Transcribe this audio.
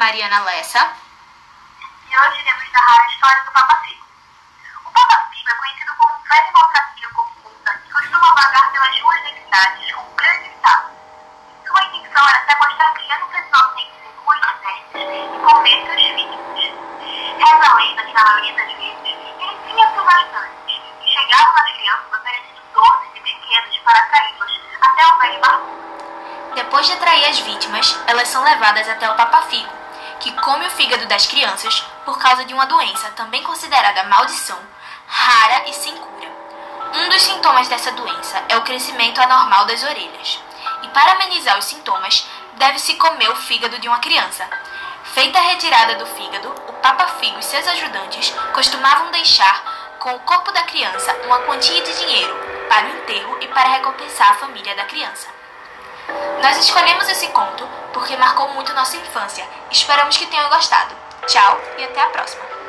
Mariana Lessa. E hoje iremos narrar a história do Papa Figo. O Papa Figo é conhecido como um velho maltrapilho corrupta que costuma vagar pelas ruas das cidades com um grande estado. Sua intenção era sequestrar crianças inocentes em ruas desertas e comer seus filhos. Reza a lenda que, na maioria das vezes, ele tinha seus ajudantes e chegavam nas crianças oferecendo doces e brinquedos para atraí-los até o velho barbudo. Depois de atrair as vítimas, elas são levadas até o Papa Figo, que come o fígado das crianças por causa de uma doença também considerada maldição, rara e sem cura. Um dos sintomas dessa doença é o crescimento anormal das orelhas. E para amenizar os sintomas, deve-se comer o fígado de uma criança. Feita a retirada do fígado, o Papa Figo e seus ajudantes costumavam deixar com o corpo da criança uma quantia de dinheiro para o enterro e para recompensar a família da criança. Nós escolhemos esse conto porque marcou muito nossa infância. Esperamos que tenham gostado. Tchau e até a próxima!